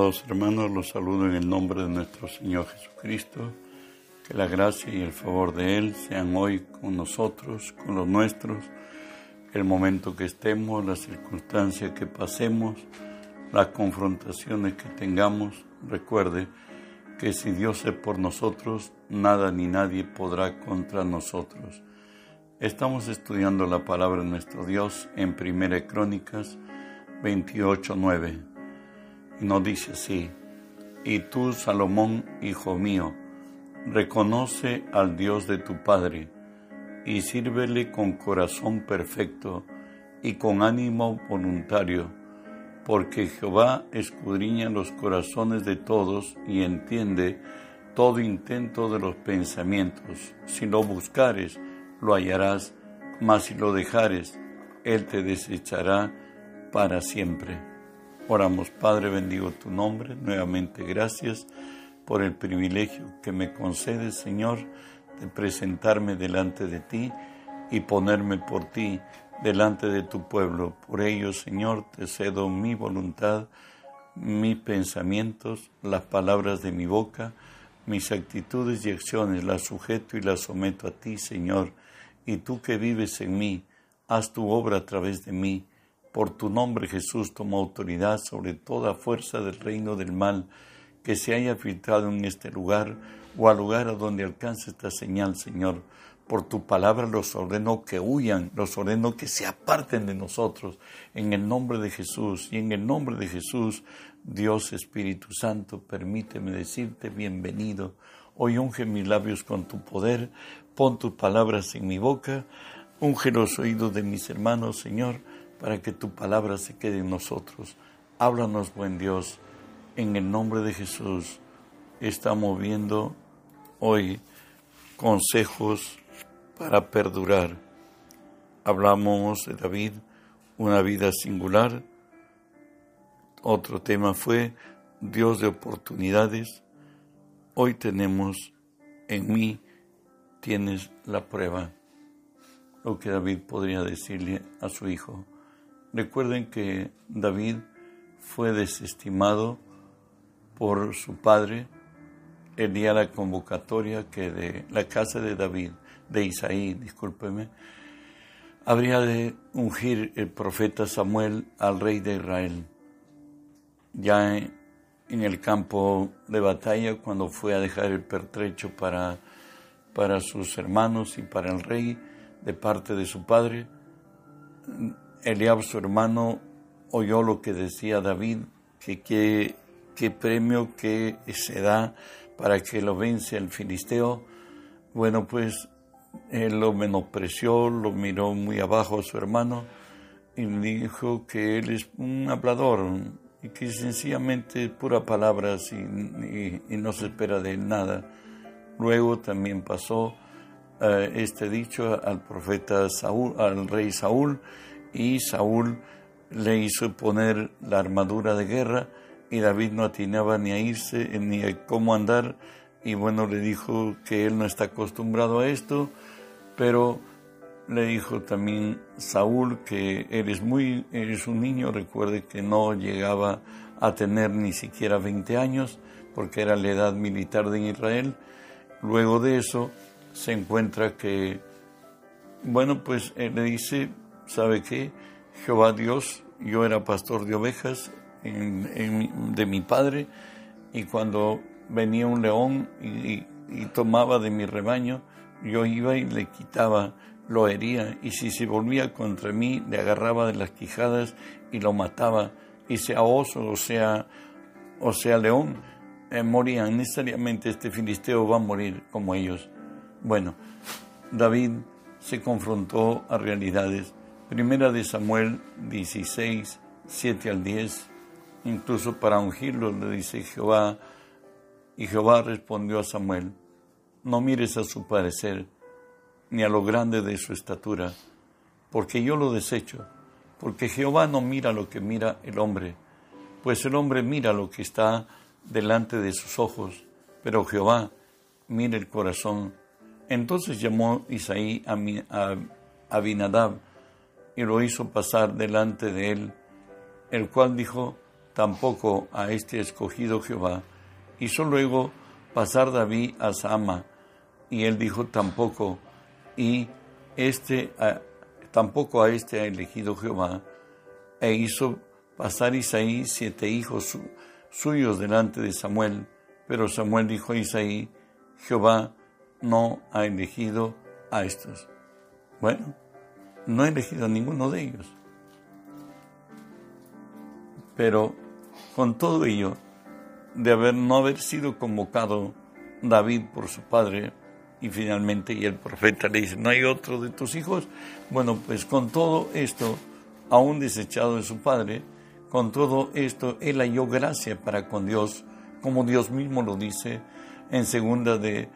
Hermanos, los saludo en el nombre de nuestro Señor Jesucristo. Que la gracia y el favor de Él sean hoy con nosotros, con los nuestros, el momento que estemos, las circunstancias que pasemos, las confrontaciones que tengamos. Recuerde que si Dios es por nosotros, nada ni nadie podrá contra nosotros. Estamos estudiando la palabra de nuestro Dios en Primera Crónicas 28.9 y nos dice así, y tú, Salomón, hijo mío, reconoce al Dios de tu Padre y sírvele con corazón perfecto y con ánimo voluntario, porque Jehová escudriña los corazones de todos y entiende todo intento de los pensamientos. Si lo buscares, lo hallarás, mas si lo dejares, Él te desechará para siempre. Oramos, Padre, bendigo tu nombre. Nuevamente, gracias por el privilegio que me concedes, Señor, de presentarme delante de ti y ponerme por ti delante de tu pueblo. Por ello, Señor, te cedo mi voluntad, mis pensamientos, las palabras de mi boca, mis actitudes y acciones, las sujeto y las someto a ti, Señor. Y tú que vives en mí, haz tu obra a través de mí por tu nombre Jesús toma autoridad sobre toda fuerza del reino del mal que se haya filtrado en este lugar o al lugar a donde alcance esta señal, Señor. Por tu palabra los ordeno que huyan, los ordeno que se aparten de nosotros. En el nombre de Jesús y en el nombre de Jesús, Dios Espíritu Santo, permíteme decirte bienvenido. Hoy unge mis labios con tu poder, pon tus palabras en mi boca, unge los oídos de mis hermanos, Señor para que tu palabra se quede en nosotros. Háblanos, buen Dios, en el nombre de Jesús. Estamos viendo hoy consejos para perdurar. Hablamos de David, una vida singular. Otro tema fue Dios de oportunidades. Hoy tenemos en mí, tienes la prueba. Lo que David podría decirle a su hijo. Recuerden que David fue desestimado por su padre el día de la convocatoria que de la casa de David, de Isaí, discúlpeme, habría de ungir el profeta Samuel al rey de Israel. Ya en, el campo de batalla, cuando fue a dejar el pertrecho para, para sus hermanos y para el rey de parte de su padre, Eliab, su hermano, oyó lo que decía David, que qué premio que se da para que lo vence el filisteo. Bueno, pues él lo menospreció, lo miró muy abajo a su hermano y dijo que él es un hablador y que sencillamente pura palabras y, y, no se espera de él nada. Luego también pasó eh, este dicho al profeta Saúl, al rey Saúl, y Saúl le hizo poner la armadura de guerra y David no atinaba ni a irse ni a cómo andar y bueno le dijo que él no está acostumbrado a esto pero le dijo también Saúl que eres muy eres un niño recuerde que no llegaba a tener ni siquiera 20 años porque era la edad militar de Israel. Luego de eso se encuentra que bueno pues él le dice ¿sabe qué? Jehová Dios, yo era pastor de ovejas de mi padre y cuando venía un león y, tomaba de mi rebaño, yo iba y le quitaba, lo hería y si se volvía contra mí, le agarraba de las quijadas y lo mataba y sea oso o sea, o sea león, eh, morían. Necesariamente este filisteo va a morir como ellos. Bueno, David se confrontó a realidades Primera de Samuel 16, 7 al 10, incluso para ungirlo le dice Jehová, y Jehová respondió a Samuel, no mires a su parecer, ni a lo grande de su estatura, porque yo lo desecho, porque Jehová no mira lo que mira el hombre, pues el hombre mira lo que está delante de sus ojos, pero Jehová mira el corazón. Entonces llamó Isaí a, a Abinadab, y lo hizo pasar delante de él, el cual dijo, tampoco a este escogido Jehová. Hizo luego pasar David a Sama, y él dijo tampoco, y este tampoco a este ha elegido Jehová, e hizo pasar Isaí siete hijos suyos delante de Samuel, pero Samuel dijo a Isaí, Jehová no ha elegido a estos. Bueno, no ha elegido a ninguno de ellos. Pero con todo ello, de haber no haber sido convocado David por su padre, y finalmente y el profeta le dice, ¿no hay otro de tus hijos? Bueno, pues con todo esto, aún desechado de su padre, con todo esto, él halló gracia para con Dios, como Dios mismo lo dice en segunda de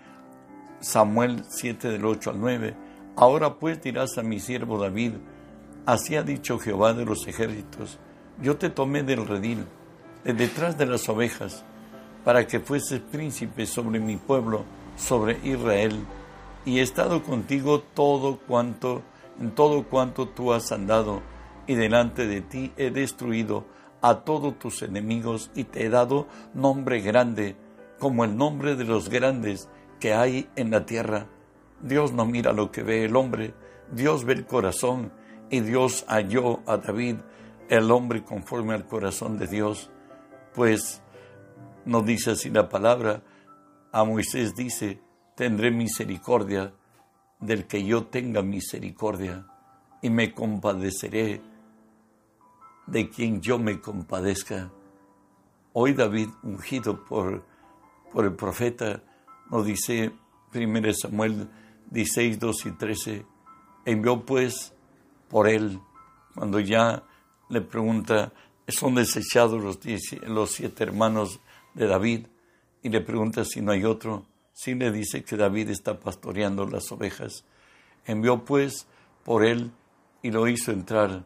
Samuel 7 del 8 al 9. Ahora pues dirás a mi siervo David, así ha dicho Jehová de los ejércitos, yo te tomé del redil, de detrás de las ovejas, para que fueses príncipe sobre mi pueblo, sobre Israel, y he estado contigo todo cuanto, en todo cuanto tú has andado, y delante de ti he destruido a todos tus enemigos, y te he dado nombre grande, como el nombre de los grandes que hay en la tierra. Dios no mira lo que ve el hombre, Dios ve el corazón, y Dios halló a David, el hombre conforme al corazón de Dios, pues nos dice así la palabra, a Moisés dice, tendré misericordia del que yo tenga misericordia y me compadeceré de quien yo me compadezca. Hoy David, ungido por, por el profeta, nos dice 1 Samuel 16, 2 y 13, envió pues por él, cuando ya le pregunta, son desechados los, los siete hermanos de David, y le pregunta si no hay otro. Sí le dice que David está pastoreando las ovejas. Envió pues por él y lo hizo entrar,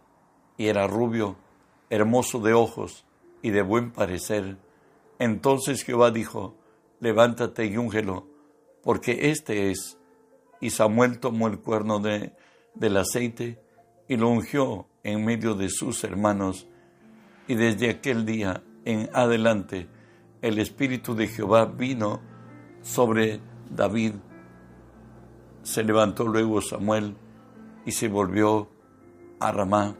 y era rubio, hermoso de ojos y de buen parecer. Entonces Jehová dijo, levántate y úngelo, porque este es. Y Samuel tomó el cuerno de, del aceite y lo ungió en medio de sus hermanos. Y desde aquel día en adelante el Espíritu de Jehová vino sobre David. Se levantó luego Samuel y se volvió a Ramá.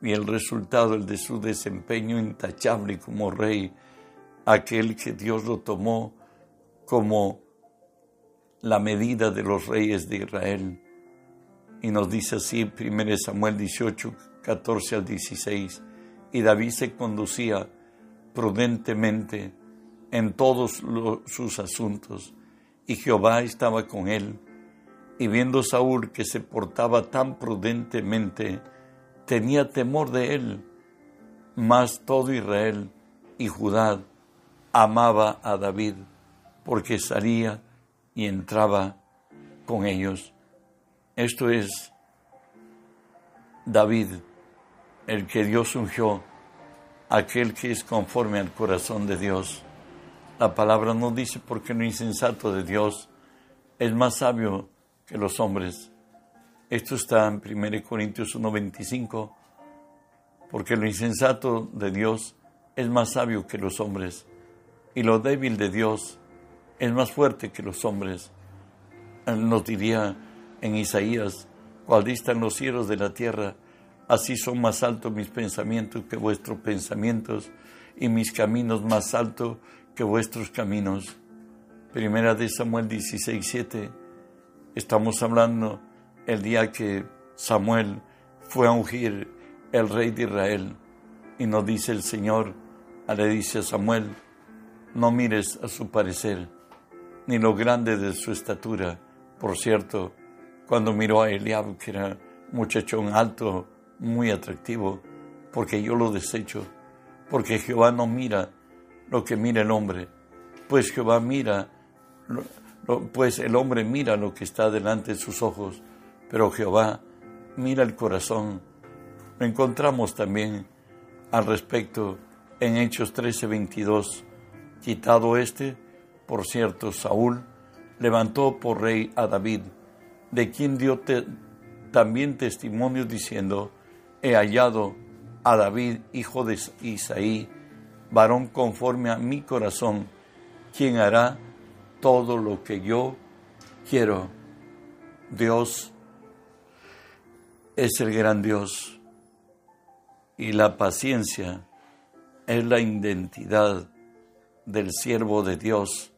Y el resultado el de su desempeño intachable como rey, aquel que Dios lo tomó como la medida de los reyes de Israel. Y nos dice así 1 Samuel 18, 14 al 16. Y David se conducía prudentemente en todos sus asuntos, y Jehová estaba con él. Y viendo Saúl que se portaba tan prudentemente, tenía temor de él, mas todo Israel y Judá amaba a David, porque salía y entraba con ellos. Esto es David, el que Dios ungió aquel que es conforme al corazón de Dios. La palabra nos dice porque lo insensato de Dios es más sabio que los hombres. Esto está en 1 Corintios 1:25, porque lo insensato de Dios es más sabio que los hombres, y lo débil de Dios es más fuerte que los hombres. Nos diría en Isaías, cual distan los cielos de la tierra, Así son más altos mis pensamientos que vuestros pensamientos y mis caminos más altos que vuestros caminos. Primera de Samuel 16, 7. Estamos hablando el día que Samuel fue a ungir el rey de Israel y nos dice el Señor, le dice a Samuel, no mires a su parecer, ni lo grande de su estatura. Por cierto, cuando miró a Eliab, que era muchachón alto, muy atractivo, porque yo lo desecho, porque Jehová no mira lo que mira el hombre, pues Jehová mira, pues el hombre mira lo que está delante de sus ojos, pero Jehová mira el corazón. Lo encontramos también al respecto en Hechos 13, 22. Quitado este, por cierto, Saúl levantó por rey a David, de quien dio también testimonio diciendo, he hallado a David, hijo de Isaí, varón conforme a mi corazón, quien hará todo lo que yo quiero. Dios es el gran Dios y la paciencia es la identidad del siervo de Dios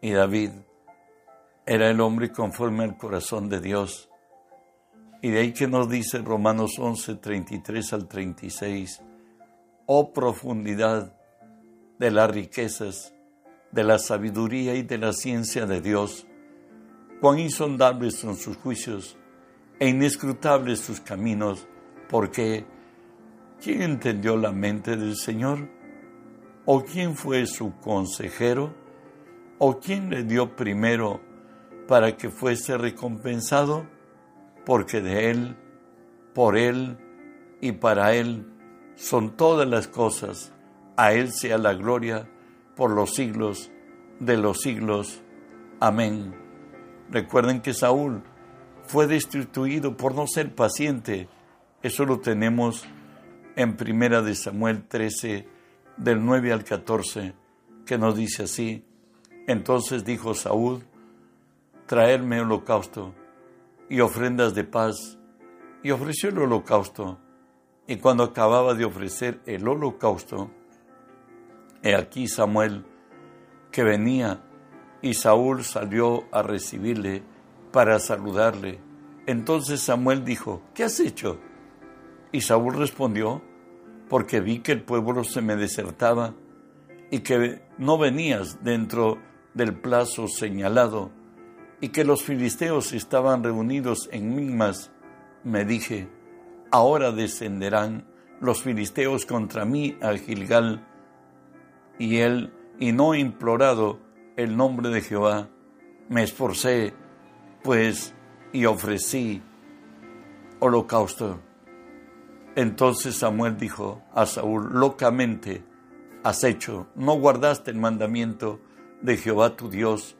y David era el hombre conforme al corazón de Dios. Y de ahí que nos dice Romanos 11, 33 al 36, oh profundidad de las riquezas, de la sabiduría y de la ciencia de Dios, cuán insondables son sus juicios e inescrutables sus caminos, porque ¿quién entendió la mente del Señor? ¿O quién fue su consejero? ¿O quién le dio primero para que fuese recompensado? Porque de Él, por Él y para Él son todas las cosas. A Él sea la gloria por los siglos de los siglos. Amén. Recuerden que Saúl fue destituido por no ser paciente. Eso lo tenemos en Primera de Samuel 13, del 9 al 14, que nos dice así. Entonces dijo Saúl, traerme holocausto y ofrendas de paz. Y ofreció el holocausto. Y cuando acababa de ofrecer el holocausto, he aquí Samuel que venía y Saúl salió a recibirle para saludarle. Entonces Samuel dijo, ¿qué has hecho? Y Saúl respondió, porque vi que el pueblo se me desertaba y que no venías dentro del plazo señalado y que los filisteos estaban reunidos en Migmas, me dije, ahora descenderán los filisteos contra mí a Gilgal, y él, y no implorado el nombre de Jehová, me esforcé, pues, y ofrecí holocausto. Entonces Samuel dijo a Saúl, locamente has hecho, no guardaste el mandamiento de Jehová tu Dios,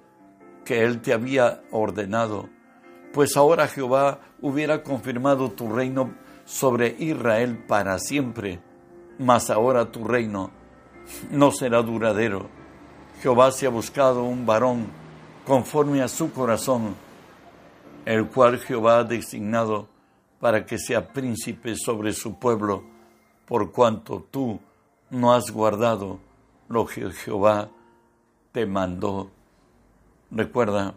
que él te había ordenado, pues ahora Jehová hubiera confirmado tu reino sobre Israel para siempre, mas ahora tu reino no será duradero. Jehová se ha buscado un varón conforme a su corazón, el cual Jehová ha designado para que sea príncipe sobre su pueblo, por cuanto tú no has guardado lo que Jehová te mandó. Recuerda,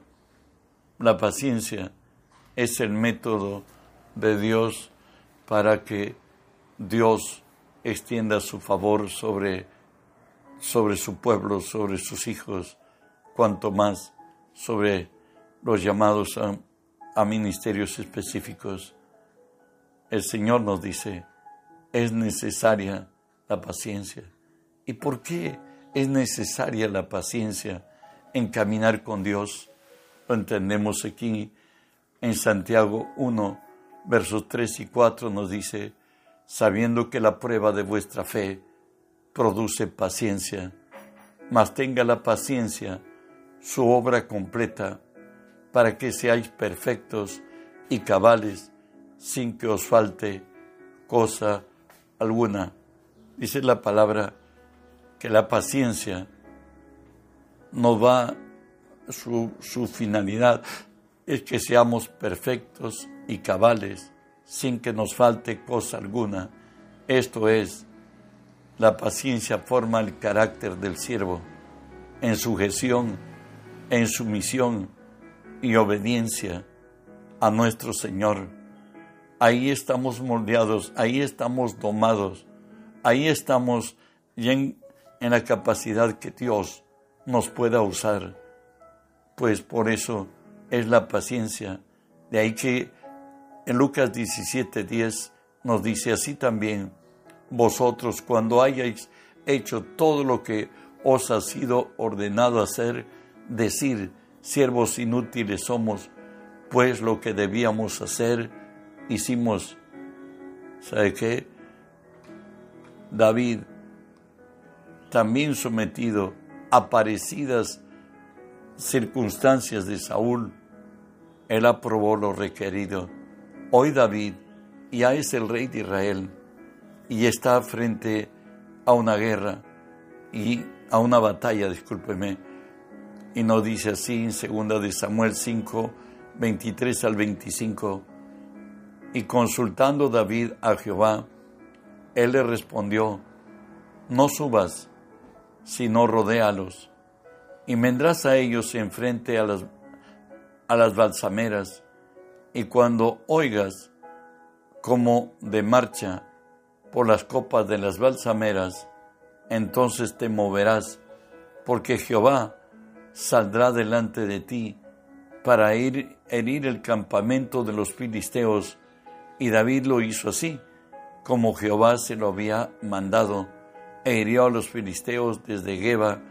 la paciencia es el método de Dios para que Dios extienda su favor sobre sobre su pueblo, sobre sus hijos, cuanto más sobre los llamados a, ministerios específicos. El Señor nos dice, es necesaria la paciencia. ¿Y por qué es necesaria la paciencia en caminar con Dios? Lo entendemos aquí en Santiago 1, versos 3 y 4 nos dice, sabiendo que la prueba de vuestra fe produce paciencia, mas tenga la paciencia su obra completa, para que seáis perfectos y cabales, sin que os falte cosa alguna. Dice la palabra que la paciencia nos va, su, su finalidad es que seamos perfectos y cabales, sin que nos falte cosa alguna. Esto es, la paciencia forma el carácter del siervo en sujeción, en sumisión y obediencia a nuestro Señor. Ahí estamos moldeados, ahí estamos domados, ahí estamos en, en la capacidad que Dios nos pueda usar. Pues por eso es la paciencia. De ahí que en Lucas 17:10 nos dice así también, vosotros cuando hayáis hecho todo lo que os ha sido ordenado hacer, decir, siervos inútiles somos, pues lo que debíamos hacer, hicimos. ¿Sabe qué? David, también sometido a parecidas circunstancias de Saúl, él aprobó lo requerido. Hoy David ya es el rey de Israel y está frente a una guerra y a una batalla, discúlpeme, y nos dice así en segunda de Samuel 5, 23 al 25, y consultando David a Jehová, él le respondió, no subas, sino rodéalos, y vendrás a ellos enfrente a las, a las balsameras, y cuando oigas como de marcha por las copas de las balsameras, entonces te moverás, porque Jehová saldrá delante de ti para ir herir el campamento de los filisteos, y David lo hizo así, como Jehová se lo había mandado, e hirió a los filisteos desde Geba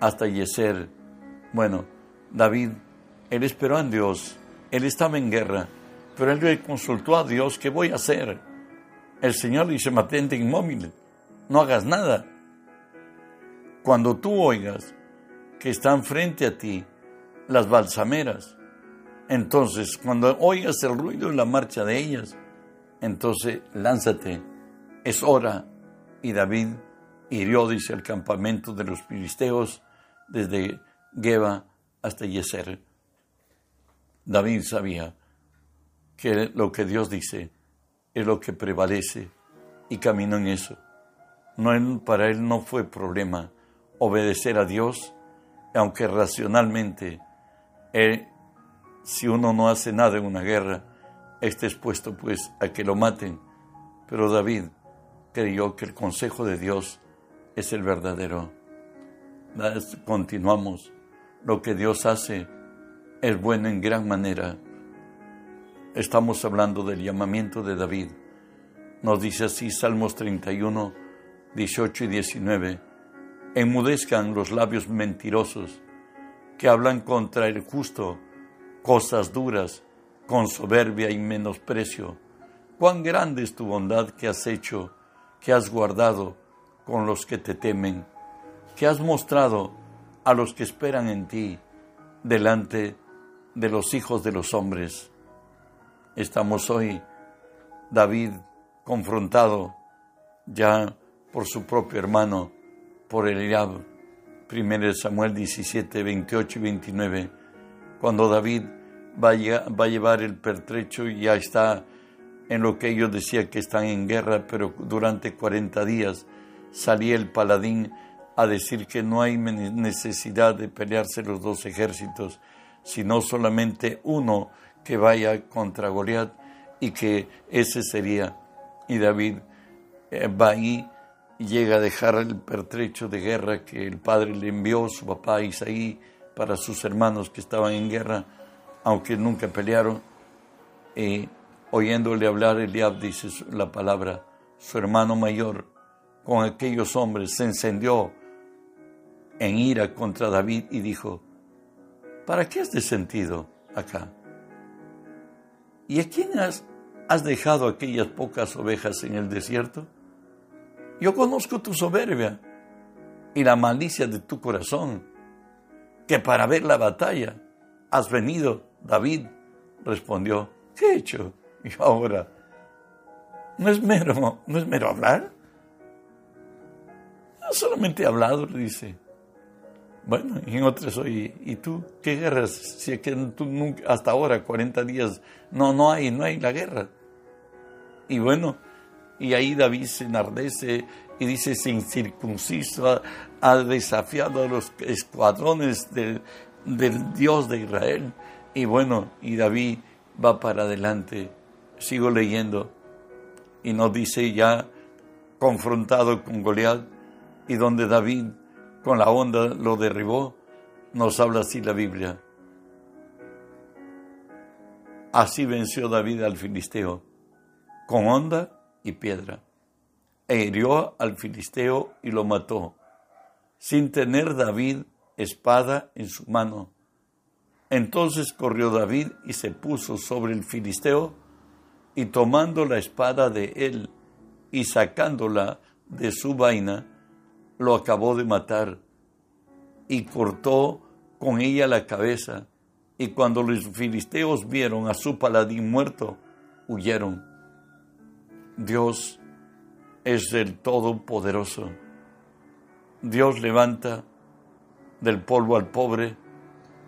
hasta Yeser. Bueno, David, él esperó en Dios, él estaba en guerra, pero él le consultó a Dios, ¿qué voy a hacer? El Señor le dice, mantente inmóvil, no hagas nada. Cuando tú oigas que están frente a ti las balsameras, entonces cuando oigas el ruido y la marcha de ellas, entonces lánzate, es hora. Y David hirió, dice, el campamento de los filisteos desde Geba hasta Yeser. David sabía que lo que Dios dice es lo que prevalece y caminó en eso. No, para él no fue problema obedecer a Dios, aunque racionalmente, si uno no hace nada en una guerra, esté expuesto pues a que lo maten. Pero David creyó que el consejo de Dios es el verdadero. Continuamos. Lo que Dios hace es bueno en gran manera. Estamos hablando del llamamiento de David. Nos dice así Salmos 31, 18 y 19 enmudezcan los labios mentirosos que hablan contra el justo cosas duras con soberbia y menosprecio. Cuán grande es tu bondad que has hecho, que has guardado con los que te temen, que has mostrado a los que esperan en ti delante de los hijos de los hombres. Estamos hoy, David, confrontado ya por su propio hermano, por Eliab. 1 Samuel 17, 28 y 29, cuando David va a, va a llevar el pertrecho y ya está en lo que ellos decían que están en guerra, pero durante 40 días salía el paladín a decir que no hay necesidad de pelearse los dos ejércitos, sino solamente uno que vaya contra Goliat y que ese sería. Y David eh, va ahí y llega a dejar el pertrecho de guerra que el padre le envió, su papá Isaí, para sus hermanos que estaban en guerra, aunque nunca pelearon. Y oyéndole hablar, Eliab dice la palabra, su hermano mayor, con aquellos hombres, se encendió en ira contra David y dijo, ¿para qué has descendido acá? ¿Y a quién has dejado aquellas pocas ovejas en el desierto? Yo conozco tu soberbia y la malicia de tu corazón, que para ver la batalla has venido. David respondió, ¿qué he hecho? Y ahora, ¿no es mero, no es mero hablar? No solamente he hablado, dice. Bueno, y en otras, oye, ¿y tú qué guerras? Si es que tú nunca, hasta ahora, 40 días, no, no hay, no hay la guerra. Y bueno, y ahí David se enardece y dice, sin circunciso ha, desafiado a los escuadrones del Dios de Israel. Y bueno, y David va para adelante. Sigo leyendo. Y nos dice ya, confrontado con Goliat, y donde David con la onda lo derribó, nos habla así la Biblia. Así venció David al filisteo, con onda y piedra, e hirió al filisteo y lo mató, sin tener David espada en su mano. Entonces corrió David y se puso sobre el filisteo, y tomando la espada de él y sacándola de su vaina, lo acabó de matar, y cortó con ella la cabeza, y cuando los filisteos vieron a su paladín muerto, huyeron. Dios es el Todopoderoso. Dios levanta del polvo al pobre,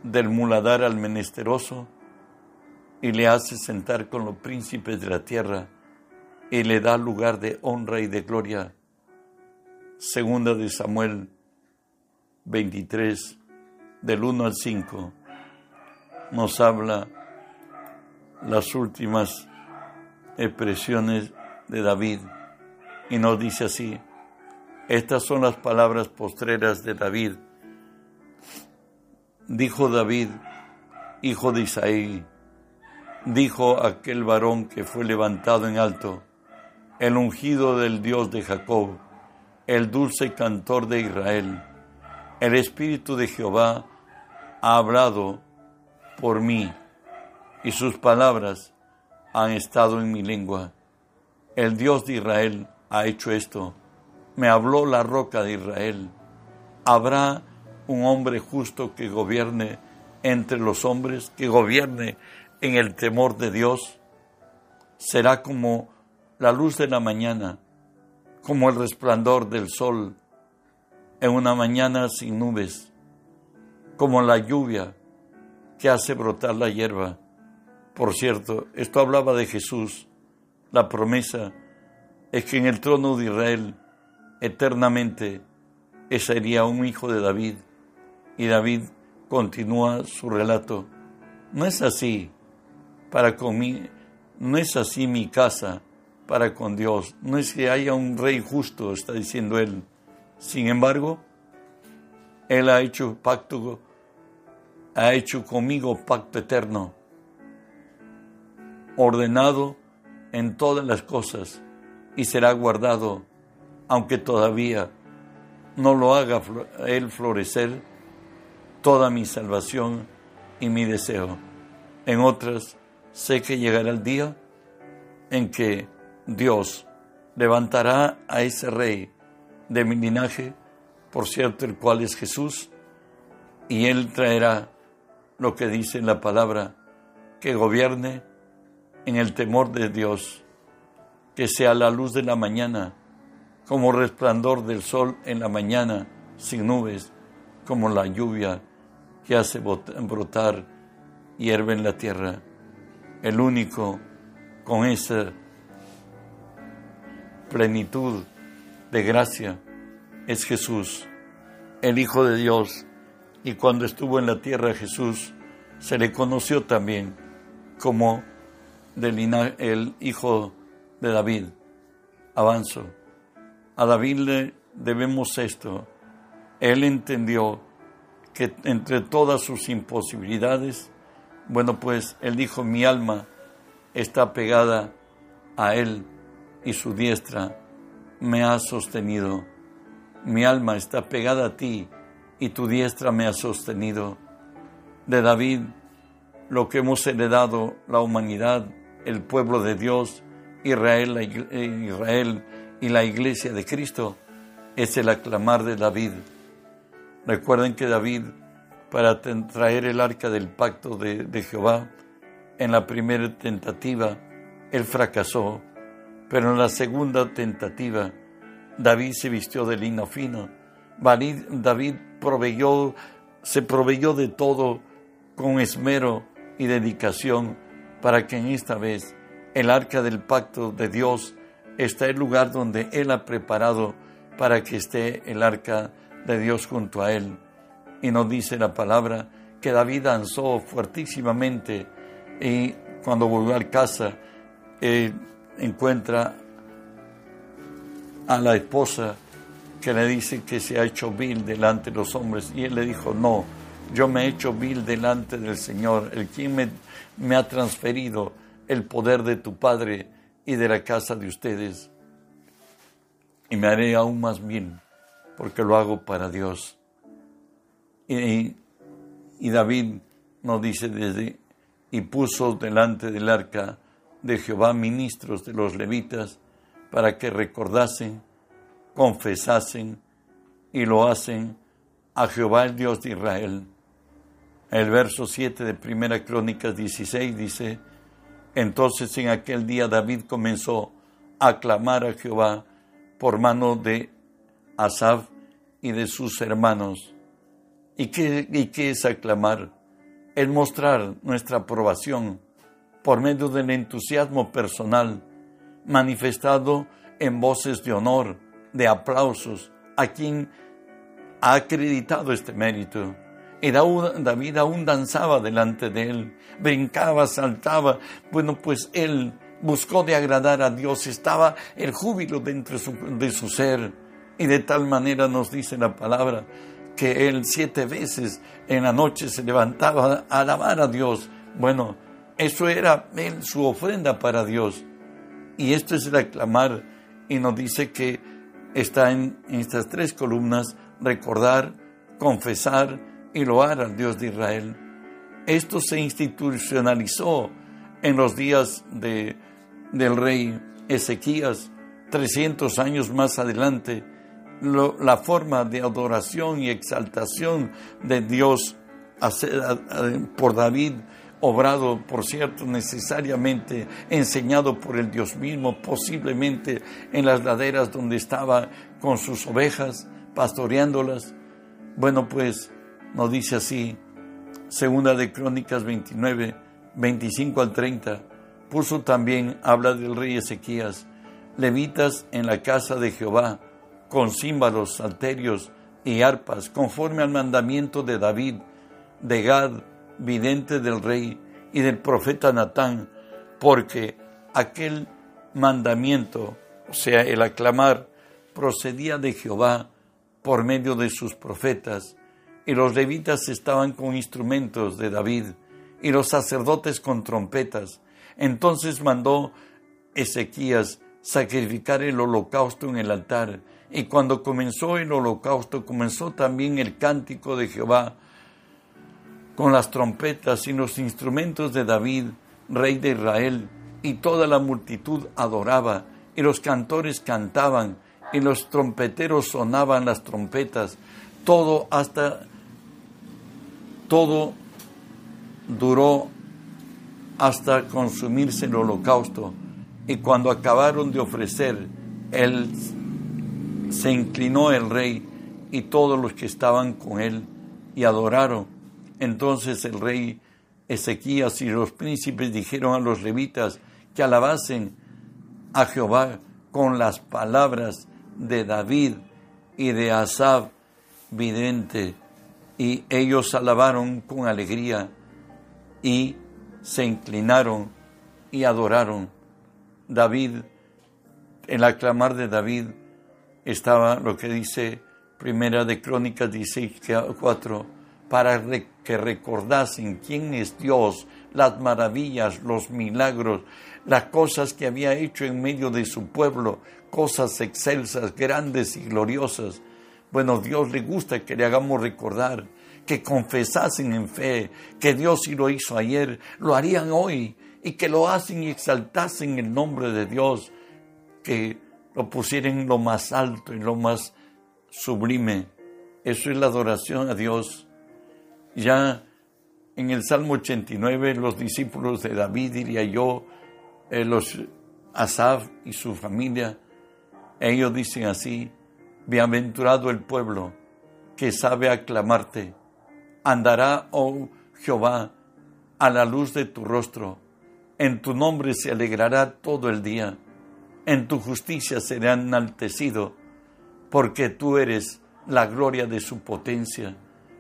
del muladar al menesteroso, y le hace sentar con los príncipes de la tierra, y le da lugar de honra y de gloria. Segunda de Samuel 23, del 1 al 5, nos habla las últimas expresiones de David y nos dice así, estas son las palabras postreras de David. Dijo David, hijo de Isaí, dijo aquel varón que fue levantado en alto, el ungido del Dios de Jacob, el dulce cantor de Israel. El Espíritu de Jehová ha hablado por mí y sus palabras han estado en mi lengua. El Dios de Israel ha hecho esto. Me habló la roca de Israel. ¿Habrá un hombre justo que gobierne entre los hombres, que gobierne en el temor de Dios? Será como la luz de la mañana, como el resplandor del sol en una mañana sin nubes, como la lluvia que hace brotar la hierba. Por cierto, esto hablaba de Jesús. La promesa es que en el trono de Israel eternamente sería un hijo de David. Y David continúa su relato. No es así para conmigo, no es así mi casa para con Dios. No es que haya un rey justo, está diciendo él. Sin embargo, Él ha hecho pacto, ha hecho conmigo pacto eterno, ordenado en todas las cosas y será guardado, aunque todavía no lo haga Él florecer, toda mi salvación y mi deseo. En otras, sé que llegará el día en que Dios levantará a ese rey de mi linaje, por cierto, el cual es Jesús, y Él traerá lo que dice en la palabra, que gobierne en el temor de Dios, que sea la luz de la mañana, como resplandor del sol en la mañana, sin nubes, como la lluvia que hace brotar hierve en la tierra. El único con esa plenitud de gracia es Jesús, el Hijo de Dios. Y cuando estuvo en la tierra Jesús, se le conoció también como el Hijo de David. Avanzo. A David le debemos esto. Él entendió que entre todas sus imposibilidades, bueno, pues él dijo, mi alma está pegada a él y su diestra me ha sostenido. Mi alma está pegada a ti y tu diestra me ha sostenido. De David, lo que hemos heredado, la humanidad, el pueblo de Dios, Israel, eh, Israel y la iglesia de Cristo, es el aclamar de David. Recuerden que David, para traer el arca del pacto de, Jehová, en la primera tentativa, él fracasó pero en la segunda tentativa, David se vistió de lino fino. David proveyó, se proveyó de todo con esmero y dedicación para que en esta vez el arca del pacto de Dios esté el lugar donde Él ha preparado para que esté el arca de Dios junto a Él. Y nos dice la palabra que David danzó fuertísimamente y cuando volvió a casa, encuentra a la esposa que le dice que se ha hecho vil delante de los hombres y él le dijo, no, yo me he hecho vil delante del Señor, el quien me, me ha transferido el poder de tu Padre y de la casa de ustedes y me haré aún más vil porque lo hago para Dios. Y, David nos dice desde, y puso delante del arca de Jehová ministros de los levitas para que recordasen, confesasen y lo hacen a Jehová el Dios de Israel. El verso 7 de Primera Crónicas 16 dice, entonces en aquel día David comenzó a clamar a Jehová por mano de Asaf y de sus hermanos. ¿Y qué, y qué es aclamar? Es mostrar nuestra aprobación por medio del entusiasmo personal manifestado en voces de honor, de aplausos, a quien ha acreditado este mérito. Y David aún danzaba delante de él, brincaba, saltaba. Bueno, pues él buscó de agradar a Dios, estaba el júbilo dentro de su ser. Y de tal manera nos dice la palabra que él siete veces en la noche se levantaba a alabar a Dios. Bueno, eso era su ofrenda para Dios. Y esto es el aclamar. Y nos dice que está en, estas tres columnas recordar, confesar y loar al Dios de Israel. Esto se institucionalizó en los días de, del rey Ezequías, 300 años más adelante, la forma de adoración y exaltación de Dios por David obrado, por cierto, necesariamente enseñado por el Dios mismo, posiblemente en las laderas donde estaba con sus ovejas, pastoreándolas. Bueno, pues nos dice así, segunda de Crónicas 29, 25 al 30, puso también, habla del rey Ezequías, levitas en la casa de Jehová, con címbalos, salterios y arpas, conforme al mandamiento de David, de Gad, vidente del rey y del profeta Natán, porque aquel mandamiento, o sea, el aclamar, procedía de Jehová por medio de sus profetas, y los levitas estaban con instrumentos de David, y los sacerdotes con trompetas. Entonces mandó Ezequías sacrificar el holocausto en el altar, y cuando comenzó el holocausto, comenzó también el cántico de Jehová, con las trompetas y los instrumentos de David, rey de Israel, y toda la multitud adoraba, y los cantores cantaban, y los trompeteros sonaban las trompetas, todo hasta, todo duró hasta consumirse el holocausto, y cuando acabaron de ofrecer, él se inclinó el rey y todos los que estaban con él, y adoraron entonces el rey Ezequías y los príncipes dijeron a los levitas que alabasen a Jehová con las palabras de David y de Asab vidente. Y ellos alabaron con alegría y se inclinaron y adoraron. David, el aclamar de David estaba lo que dice Primera de Crónicas 16, 4 para que recordasen quién es Dios, las maravillas, los milagros, las cosas que había hecho en medio de su pueblo, cosas excelsas, grandes y gloriosas. Bueno, Dios le gusta que le hagamos recordar, que confesasen en fe, que Dios sí lo hizo ayer, lo harían hoy, y que lo hacen y exaltasen el nombre de Dios, que lo pusieran en lo más alto, en lo más sublime. Eso es la adoración a Dios. Ya en el Salmo 89, los discípulos de David, diría yo, eh, los Asaf y su familia, ellos dicen así, bienaventurado el pueblo que sabe aclamarte, andará, oh Jehová, a la luz de tu rostro, en tu nombre se alegrará todo el día, en tu justicia será enaltecido, porque tú eres la gloria de su potencia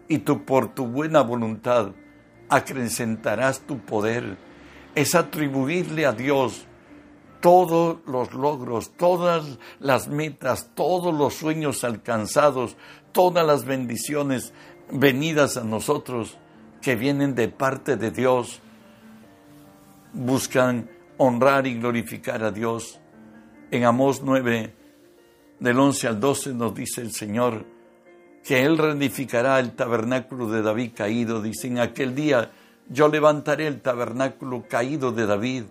y tú por tu buena voluntad acrecentarás tu poder. Es atribuirle a Dios todos los logros, todas las metas, todos los sueños alcanzados, todas las bendiciones venidas a nosotros que vienen de parte de Dios, buscan honrar y glorificar a Dios. En Amós 9, del 11 al 12 nos dice el Señor, que Él reedificará el tabernáculo de David caído. Dice, en aquel día yo levantaré el tabernáculo caído de David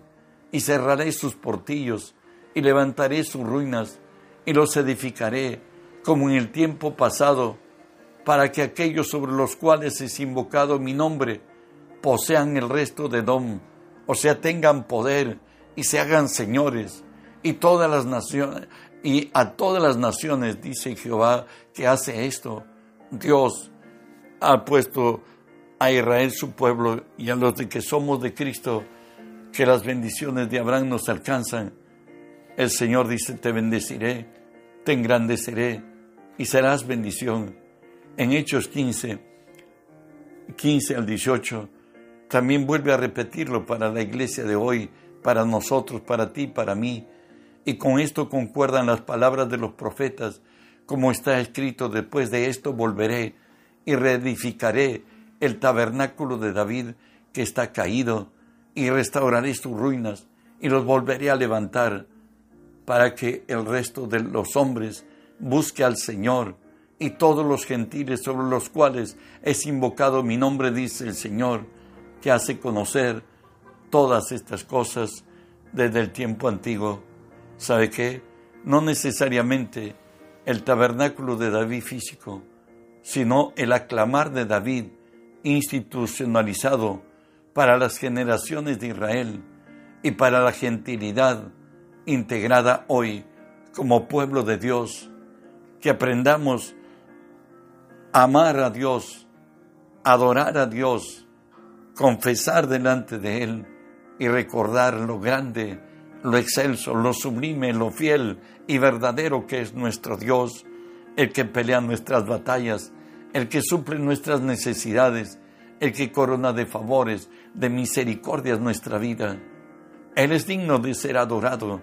y cerraré sus portillos y levantaré sus ruinas y los edificaré como en el tiempo pasado, para que aquellos sobre los cuales es invocado mi nombre posean el resto de Dom, o sea, tengan poder y se hagan señores, y todas las naciones, y a todas las naciones, dice Jehová, que hace esto. Dios ha puesto a Israel su pueblo y a los de que somos de Cristo, que las bendiciones de Abraham nos alcanzan. El Señor dice, te bendeciré, te engrandeceré y serás bendición. En Hechos 15, 15 al 18, también vuelve a repetirlo para la iglesia de hoy, para nosotros, para ti, para mí. Y con esto concuerdan las palabras de los profetas, como está escrito, después de esto volveré y reedificaré el tabernáculo de David que está caído, y restauraré sus ruinas, y los volveré a levantar, para que el resto de los hombres busque al Señor, y todos los gentiles sobre los cuales es invocado mi nombre, dice el Señor, que hace conocer todas estas cosas desde el tiempo antiguo. ¿Sabe qué? No necesariamente el tabernáculo de David físico, sino el aclamar de David institucionalizado para las generaciones de Israel y para la gentilidad integrada hoy como pueblo de Dios, que aprendamos a amar a Dios, adorar a Dios, confesar delante de Él y recordar lo grande, lo excelso, lo sublime, lo fiel y verdadero que es nuestro Dios, el que pelea nuestras batallas, el que suple nuestras necesidades, el que corona de favores, de misericordias nuestra vida. Él es digno de ser adorado,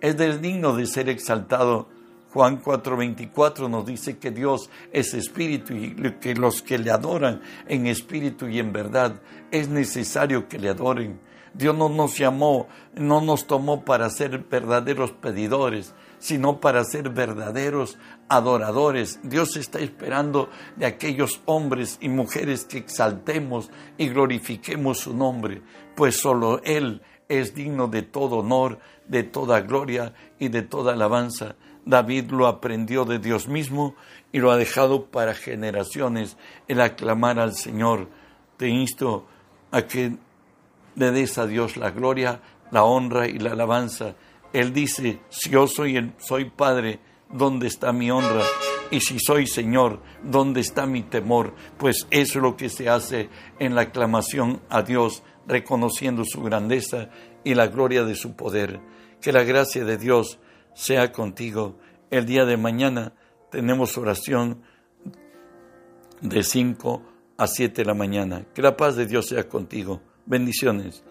es digno de ser exaltado. Juan 4:24 nos dice que Dios es espíritu y que los que le adoran en espíritu y en verdad es necesario que le adoren. Dios no nos llamó, no nos tomó para ser verdaderos pedidores, sino para ser verdaderos adoradores. Dios está esperando de aquellos hombres y mujeres que exaltemos y glorifiquemos su nombre, pues solo Él es digno de todo honor, de toda gloria y de toda alabanza. David lo aprendió de Dios mismo y lo ha dejado para generaciones el aclamar al Señor. Te insto a que le des a Dios la gloria, la honra y la alabanza. Él dice, si yo soy, el, soy Padre, ¿dónde está mi honra? Y si soy Señor, ¿dónde está mi temor? Pues eso es lo que se hace en la aclamación a Dios, reconociendo su grandeza y la gloria de su poder. Que la gracia de Dios sea contigo. El día de mañana tenemos oración de 5 a 7 de la mañana. Que la paz de Dios sea contigo. Bendiciones.